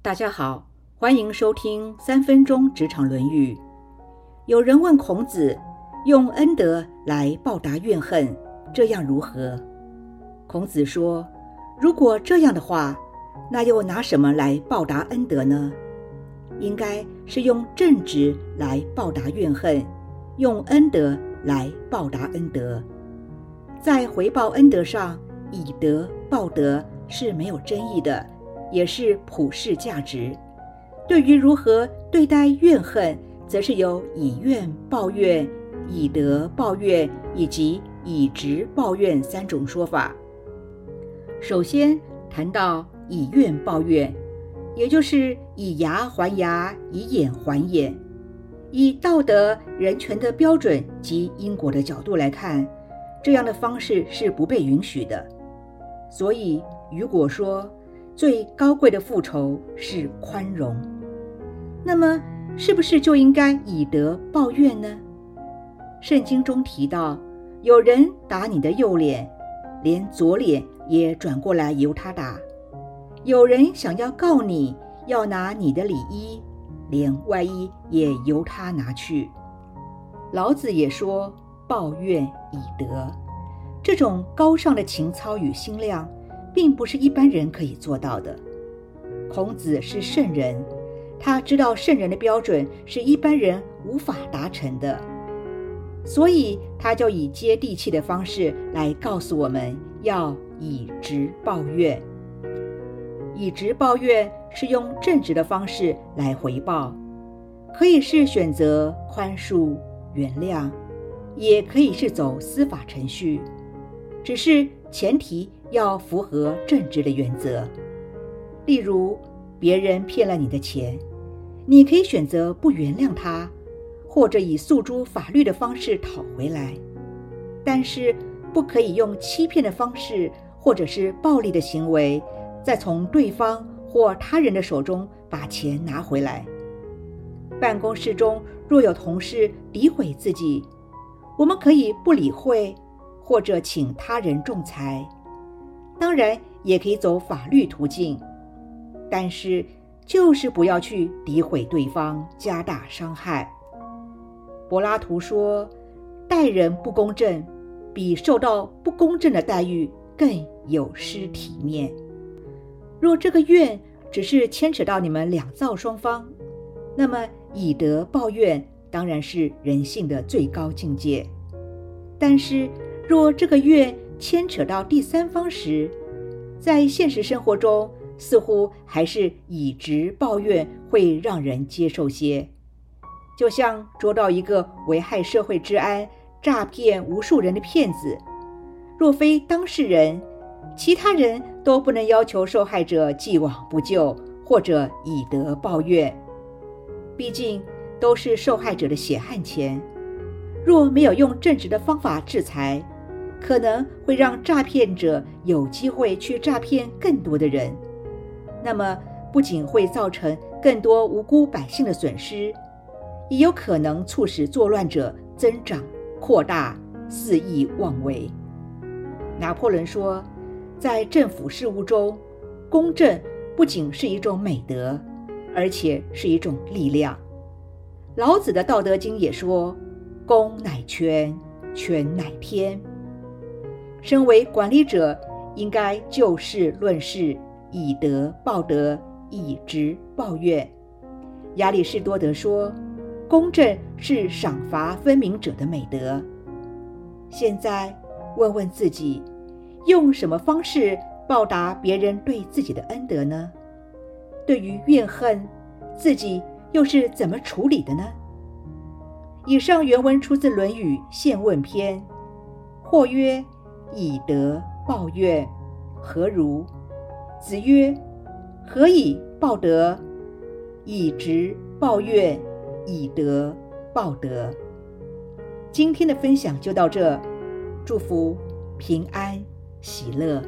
大家好，欢迎收听三分钟职场论语。有人问孔子：“用恩德来报答怨恨，这样如何？”孔子说：“如果这样的话，那又拿什么来报答恩德呢？应该是用正直来报答怨恨，用恩德来报答恩德。在回报恩德上，以德报德是没有争议的。”也是普世价值。对于如何对待怨恨，则是有以怨报怨、以德报怨以及以直报怨三种说法。首先谈到以怨报怨，也就是以牙还牙、以眼还眼。以道德人权的标准及因果的角度来看，这样的方式是不被允许的。所以，雨果说，最高贵的复仇是宽容，那么是不是就应该以德报怨呢？圣经中提到，有人打你的右脸，连左脸也转过来由他打；有人想要告你，要拿你的里衣，连外衣也由他拿去。老子也说：“报怨以德。”这种高尚的情操与心量。并不是一般人可以做到的。孔子是圣人，他知道圣人的标准是一般人无法达成的，所以他就以接地气的方式来告诉我们要以直报怨。以直报怨是用正直的方式来回报，可以是选择宽恕、原谅，也可以是走司法程序，只是前提。要符合正直的原则，例如别人骗了你的钱，你可以选择不原谅他，或者以诉诸法律的方式讨回来，但是不可以用欺骗的方式或者是暴力的行为，再从对方或他人的手中把钱拿回来。办公室中若有同事诋毁自己，我们可以不理会，或者请他人仲裁。当然也可以走法律途径，但是就是不要去诋毁对方，加大伤害。柏拉图说：“待人不公正，比受到不公正的待遇更有失体面。”若这个怨只是牵扯到你们两造双方，那么以德报怨当然是人性的最高境界。但是若这个怨，牵扯到第三方时，在现实生活中，似乎还是以直报怨会让人接受些。就像捉到一个危害社会治安、诈骗无数人的骗子，若非当事人，其他人都不能要求受害者既往不咎或者以德报怨。毕竟都是受害者的血汗钱，若没有用正直的方法制裁。可能会让诈骗者有机会去诈骗更多的人，那么不仅会造成更多无辜百姓的损失，也有可能促使作乱者增长、扩大、肆意妄为。拿破仑说，在政府事务中，公正不仅是一种美德，而且是一种力量。老子的《道德经》也说：“公乃全，全乃天。”身为管理者，应该就事论事，以德报德，以直报怨。亚里士多德说：“公正是赏罚分明者的美德。”现在问问自己，用什么方式报答别人对自己的恩德呢？对于怨恨，自己又是怎么处理的呢？以上原文出自《论语·宪问篇》，或曰。以德报怨，何如？子曰：“何以报德？以直报怨，以德报德。”今天的分享就到这，祝福平安喜乐。